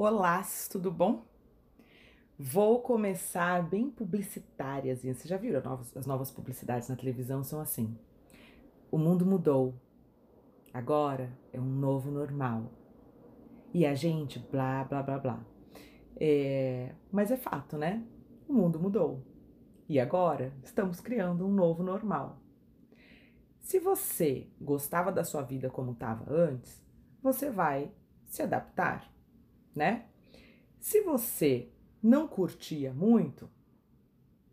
Olá, tudo bom? Vou começar bem publicitárias. Você já novas, as novas publicidades na televisão? São assim. O mundo mudou. Agora é um novo normal. E a gente, blá, blá, blá, blá. É, mas é fato, né? O mundo mudou. E agora estamos criando um novo normal. Se você gostava da sua vida como estava antes, você vai se adaptar né? Se você não curtia muito,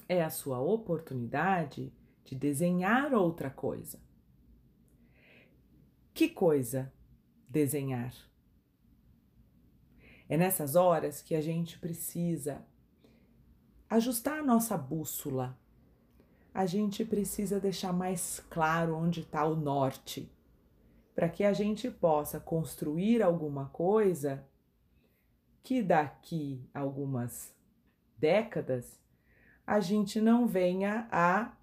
é a sua oportunidade de desenhar outra coisa. Que coisa desenhar? É nessas horas que a gente precisa ajustar a nossa bússola. A gente precisa deixar mais claro onde está o norte, para que a gente possa construir alguma coisa que daqui algumas décadas a gente não venha a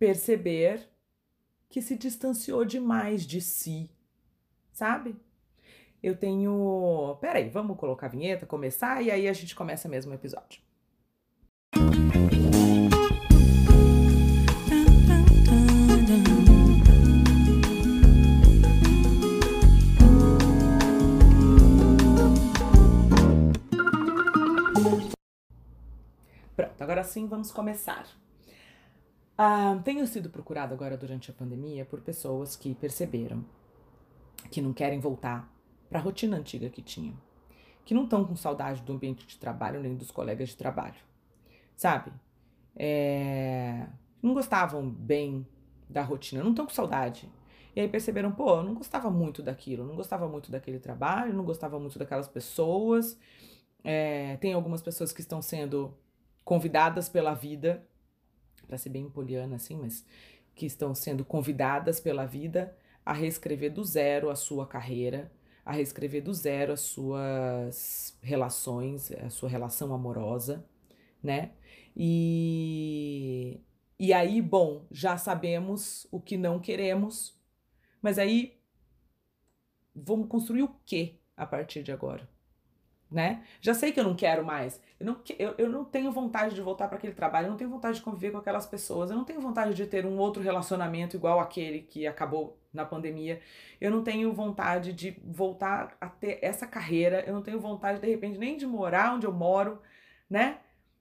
perceber que se distanciou demais de si, sabe? Eu tenho. Peraí, vamos colocar a vinheta, começar e aí a gente começa mesmo o episódio. Agora sim, vamos começar. Ah, tenho sido procurado agora durante a pandemia por pessoas que perceberam que não querem voltar para a rotina antiga que tinham, que não estão com saudade do ambiente de trabalho nem dos colegas de trabalho, sabe? É, não gostavam bem da rotina, não estão com saudade. E aí perceberam, pô, eu não gostava muito daquilo, não gostava muito daquele trabalho, não gostava muito daquelas pessoas. É, tem algumas pessoas que estão sendo convidadas pela vida, para ser bem poliana assim, mas que estão sendo convidadas pela vida a reescrever do zero a sua carreira, a reescrever do zero as suas relações, a sua relação amorosa, né? E, e aí, bom, já sabemos o que não queremos, mas aí vamos construir o que a partir de agora? Né? Já sei que eu não quero mais. Eu não, eu, eu não tenho vontade de voltar para aquele trabalho, eu não tenho vontade de conviver com aquelas pessoas, eu não tenho vontade de ter um outro relacionamento igual aquele que acabou na pandemia. Eu não tenho vontade de voltar a ter essa carreira, eu não tenho vontade, de repente, nem de morar onde eu moro, né?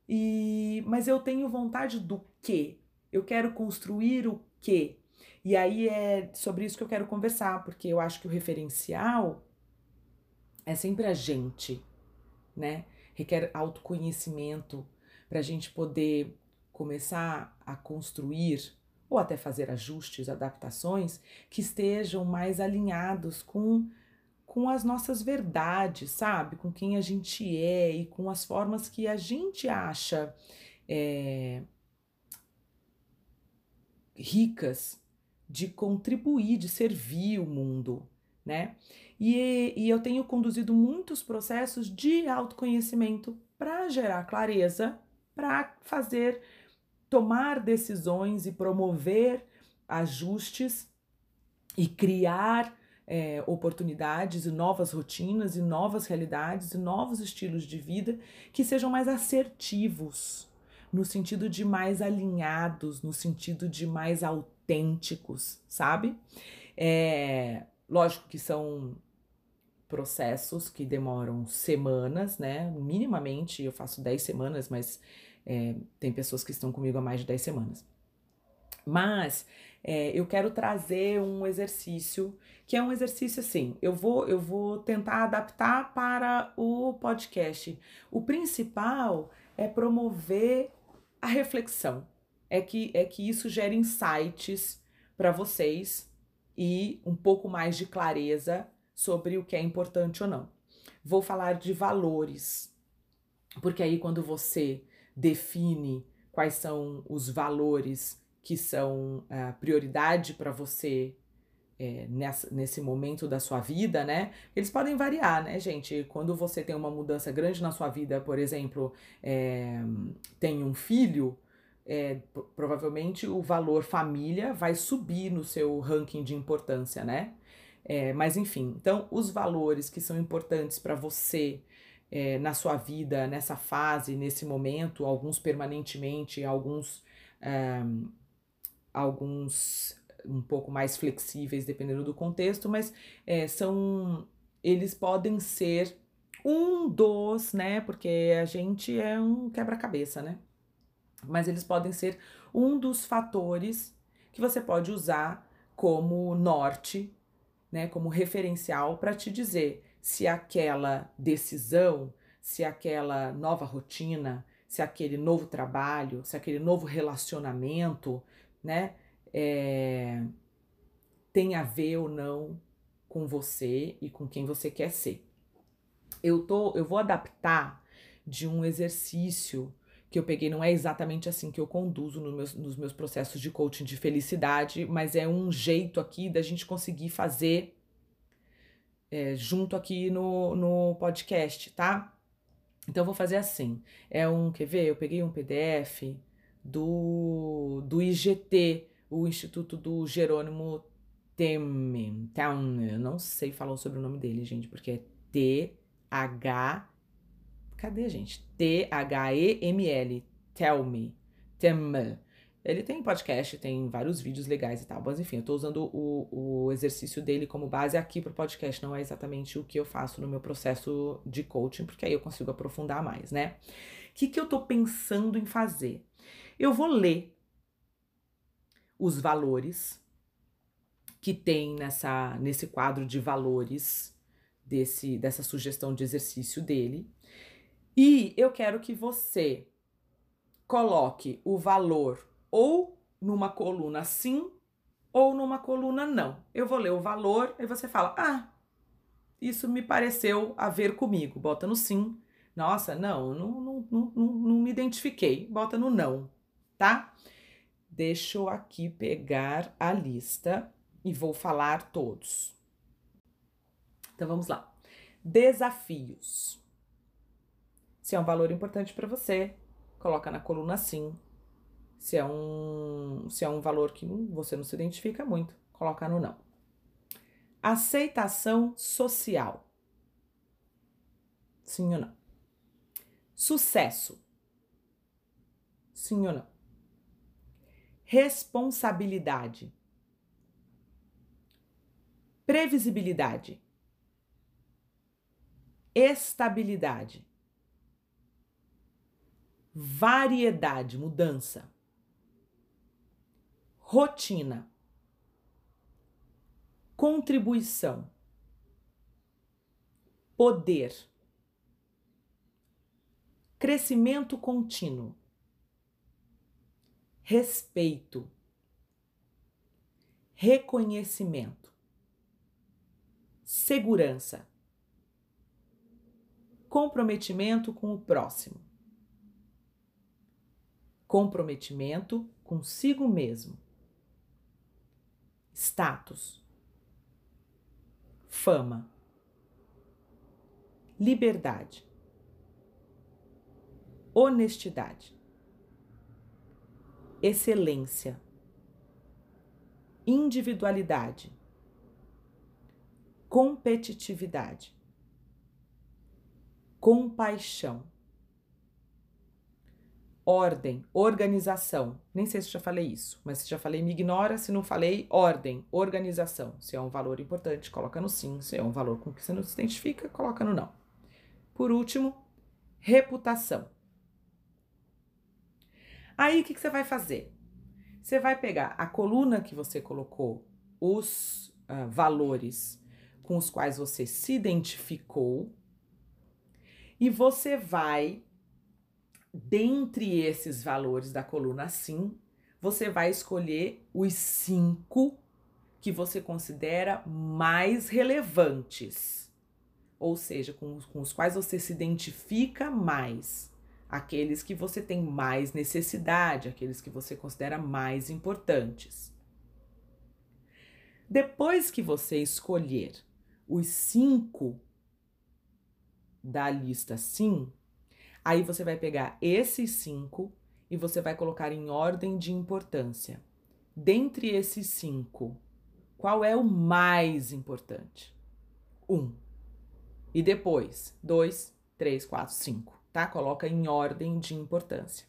E, mas eu tenho vontade do quê? Eu quero construir o quê? E aí é sobre isso que eu quero conversar, porque eu acho que o referencial é sempre a gente né? Requer autoconhecimento para a gente poder começar a construir ou até fazer ajustes, adaptações que estejam mais alinhados com com as nossas verdades, sabe? Com quem a gente é e com as formas que a gente acha é, ricas de contribuir, de servir o mundo, né? E, e eu tenho conduzido muitos processos de autoconhecimento para gerar clareza, para fazer, tomar decisões e promover ajustes e criar é, oportunidades e novas rotinas e novas realidades e novos estilos de vida que sejam mais assertivos, no sentido de mais alinhados, no sentido de mais autênticos, sabe? É, lógico que são processos que demoram semanas, né? Minimamente eu faço 10 semanas, mas é, tem pessoas que estão comigo há mais de 10 semanas. Mas é, eu quero trazer um exercício que é um exercício assim. Eu vou, eu vou tentar adaptar para o podcast. O principal é promover a reflexão. É que, é que isso gere insights para vocês e um pouco mais de clareza sobre o que é importante ou não. Vou falar de valores, porque aí quando você define quais são os valores que são a uh, prioridade para você é, nessa, nesse momento da sua vida, né? Eles podem variar, né, gente? Quando você tem uma mudança grande na sua vida, por exemplo, é, tem um filho, é, provavelmente o valor família vai subir no seu ranking de importância, né? É, mas enfim, então os valores que são importantes para você é, na sua vida, nessa fase, nesse momento, alguns permanentemente, alguns, é, alguns um pouco mais flexíveis dependendo do contexto, mas é, são eles podem ser um dos, né? Porque a gente é um quebra-cabeça, né? Mas eles podem ser um dos fatores que você pode usar como norte, né, como referencial para te dizer se aquela decisão, se aquela nova rotina, se aquele novo trabalho, se aquele novo relacionamento, né, é, tem a ver ou não com você e com quem você quer ser. Eu tô, eu vou adaptar de um exercício que eu peguei, não é exatamente assim que eu conduzo no meus, nos meus processos de coaching de felicidade, mas é um jeito aqui da gente conseguir fazer é, junto aqui no, no podcast, tá? Então eu vou fazer assim. É um, quer ver? Eu peguei um PDF do, do IGT, o Instituto do Jerônimo Temen. Eu não sei falar sobre o nome dele, gente, porque é T-H Cadê, gente? T-H-E-M-L. Tell me. Tell Ele tem podcast, tem vários vídeos legais e tal. Mas enfim, eu tô usando o, o exercício dele como base aqui pro podcast. Não é exatamente o que eu faço no meu processo de coaching, porque aí eu consigo aprofundar mais, né? O que, que eu tô pensando em fazer? Eu vou ler os valores que tem nessa, nesse quadro de valores desse, dessa sugestão de exercício dele. E eu quero que você coloque o valor ou numa coluna sim ou numa coluna não. Eu vou ler o valor e você fala: "Ah, isso me pareceu a ver comigo". Bota no sim. Nossa, não, não, não, não, não, me identifiquei. Bota no não, tá? Deixa eu aqui pegar a lista e vou falar todos. Então vamos lá. Desafios. Se é um valor importante para você, coloca na coluna sim. Se é um, se é um valor que você não se identifica muito, coloca no não. Aceitação social. Sim ou não? Sucesso. Sim ou não? Responsabilidade. Previsibilidade. Estabilidade variedade, mudança, rotina, contribuição, poder, crescimento contínuo, respeito, reconhecimento, segurança, comprometimento com o próximo comprometimento consigo mesmo, status, fama, liberdade, honestidade, excelência, individualidade, competitividade, compaixão ordem, organização. Nem sei se já falei isso, mas se já falei, me ignora. Se não falei, ordem, organização. Se é um valor importante, coloca no sim. Se é um valor com que você não se identifica, coloca no não. Por último, reputação. Aí o que, que você vai fazer? Você vai pegar a coluna que você colocou, os uh, valores com os quais você se identificou, e você vai dentre esses valores da coluna sim, você vai escolher os cinco que você considera mais relevantes, ou seja, com, com os quais você se identifica mais, aqueles que você tem mais necessidade, aqueles que você considera mais importantes. Depois que você escolher os cinco da lista sim, Aí você vai pegar esses cinco e você vai colocar em ordem de importância. Dentre esses cinco, qual é o mais importante? Um. E depois, dois, três, quatro, cinco, tá? Coloca em ordem de importância.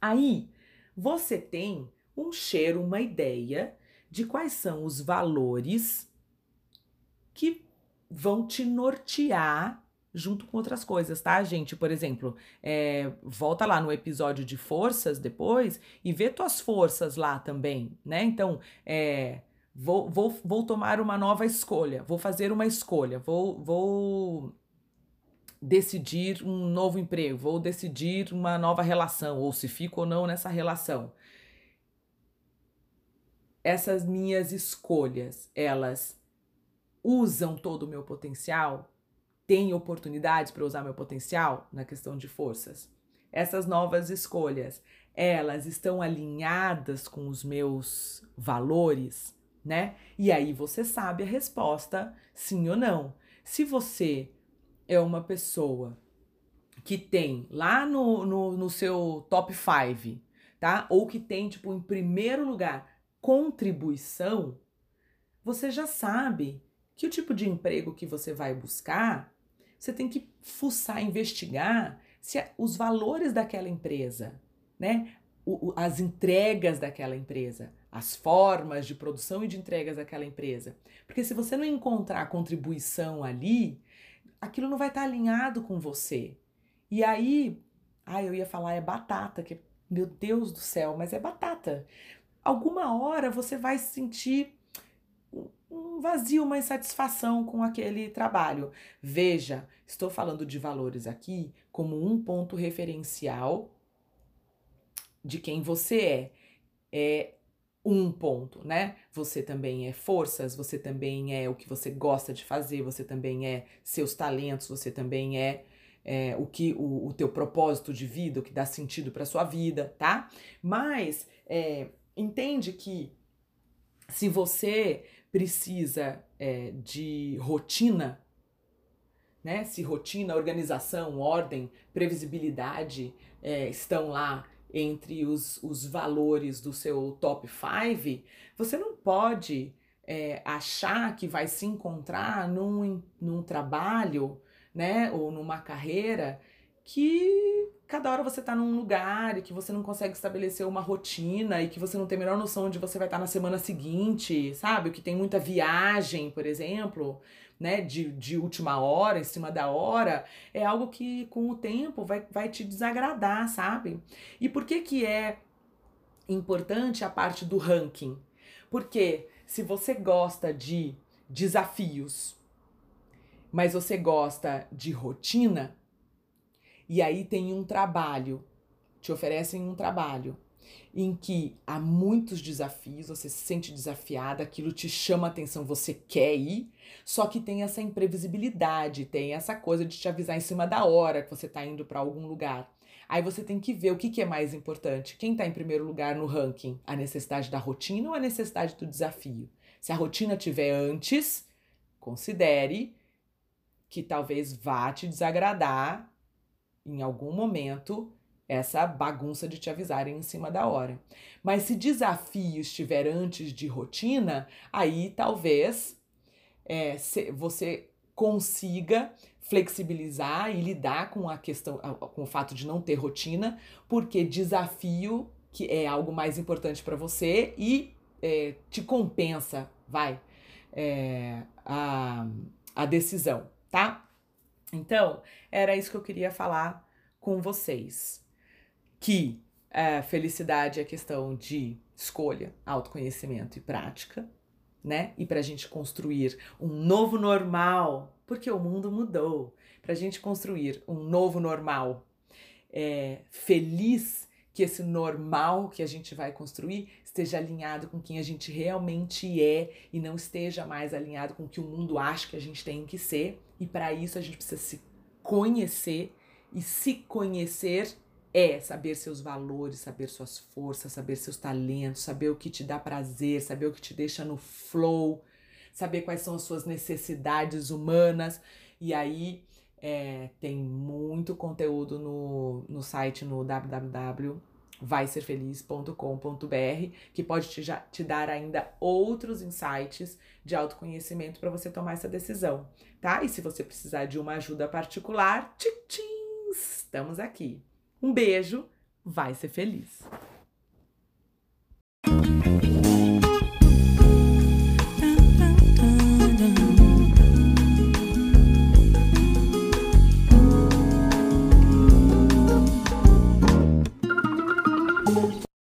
Aí, você tem um cheiro, uma ideia de quais são os valores que vão te nortear junto com outras coisas, tá, gente? Por exemplo, é, volta lá no episódio de forças depois e vê tuas forças lá também, né? Então, é, vou, vou, vou tomar uma nova escolha, vou fazer uma escolha, vou, vou decidir um novo emprego, vou decidir uma nova relação, ou se fico ou não nessa relação. Essas minhas escolhas, elas usam todo o meu potencial? Têm oportunidades para usar meu potencial na questão de forças? Essas novas escolhas, elas estão alinhadas com os meus valores, né? E aí você sabe a resposta, sim ou não. Se você é uma pessoa que tem lá no, no, no seu top 5, tá? Ou que tem, tipo, em primeiro lugar, contribuição, você já sabe que o tipo de emprego que você vai buscar, você tem que fuçar, investigar se os valores daquela empresa, né? As entregas daquela empresa, as formas de produção e de entregas daquela empresa. Porque se você não encontrar contribuição ali, aquilo não vai estar alinhado com você. E aí, ah, eu ia falar é batata, que meu Deus do céu, mas é batata. Alguma hora você vai sentir um vazio, uma insatisfação com aquele trabalho. Veja, estou falando de valores aqui como um ponto referencial de quem você é. É um ponto, né? Você também é forças, você também é o que você gosta de fazer, você também é seus talentos, você também é, é o que o, o teu propósito de vida, o que dá sentido para sua vida, tá? Mas é, entende que se você precisa é, de rotina, né? Se rotina, organização, ordem, previsibilidade é, estão lá entre os, os valores do seu top 5, você não pode é, achar que vai se encontrar num, num trabalho, né? Ou numa carreira que cada hora você tá num lugar e que você não consegue estabelecer uma rotina e que você não tem a menor noção onde você vai estar tá na semana seguinte, sabe? Que tem muita viagem, por exemplo, né? De, de última hora, em cima da hora, é algo que com o tempo vai, vai te desagradar, sabe? E por que que é importante a parte do ranking? Porque se você gosta de desafios, mas você gosta de rotina, e aí tem um trabalho, te oferecem um trabalho em que há muitos desafios, você se sente desafiada, aquilo te chama atenção, você quer ir, só que tem essa imprevisibilidade, tem essa coisa de te avisar em cima da hora que você está indo para algum lugar. Aí você tem que ver o que, que é mais importante. Quem está em primeiro lugar no ranking? A necessidade da rotina ou a necessidade do desafio? Se a rotina tiver antes, considere que talvez vá te desagradar em algum momento essa bagunça de te avisarem em cima da hora. Mas se desafio estiver antes de rotina, aí talvez é, você consiga flexibilizar e lidar com a questão, com o fato de não ter rotina, porque desafio que é algo mais importante para você e é, te compensa, vai, é, a, a decisão, tá? Então, era isso que eu queria falar com vocês. Que a felicidade é questão de escolha, autoconhecimento e prática, né? E para a gente construir um novo normal, porque o mundo mudou, para a gente construir um novo normal é, feliz, que esse normal que a gente vai construir esteja alinhado com quem a gente realmente é e não esteja mais alinhado com o que o mundo acha que a gente tem que ser. E para isso a gente precisa se conhecer e se conhecer é saber seus valores, saber suas forças, saber seus talentos, saber o que te dá prazer, saber o que te deixa no flow, saber quais são as suas necessidades humanas. E aí é, tem muito conteúdo no, no site no www vaiserfeliz.com.br, que pode te, já, te dar ainda outros insights de autoconhecimento para você tomar essa decisão, tá? E se você precisar de uma ajuda particular, tchim, tchim, estamos aqui. Um beijo, vai ser feliz!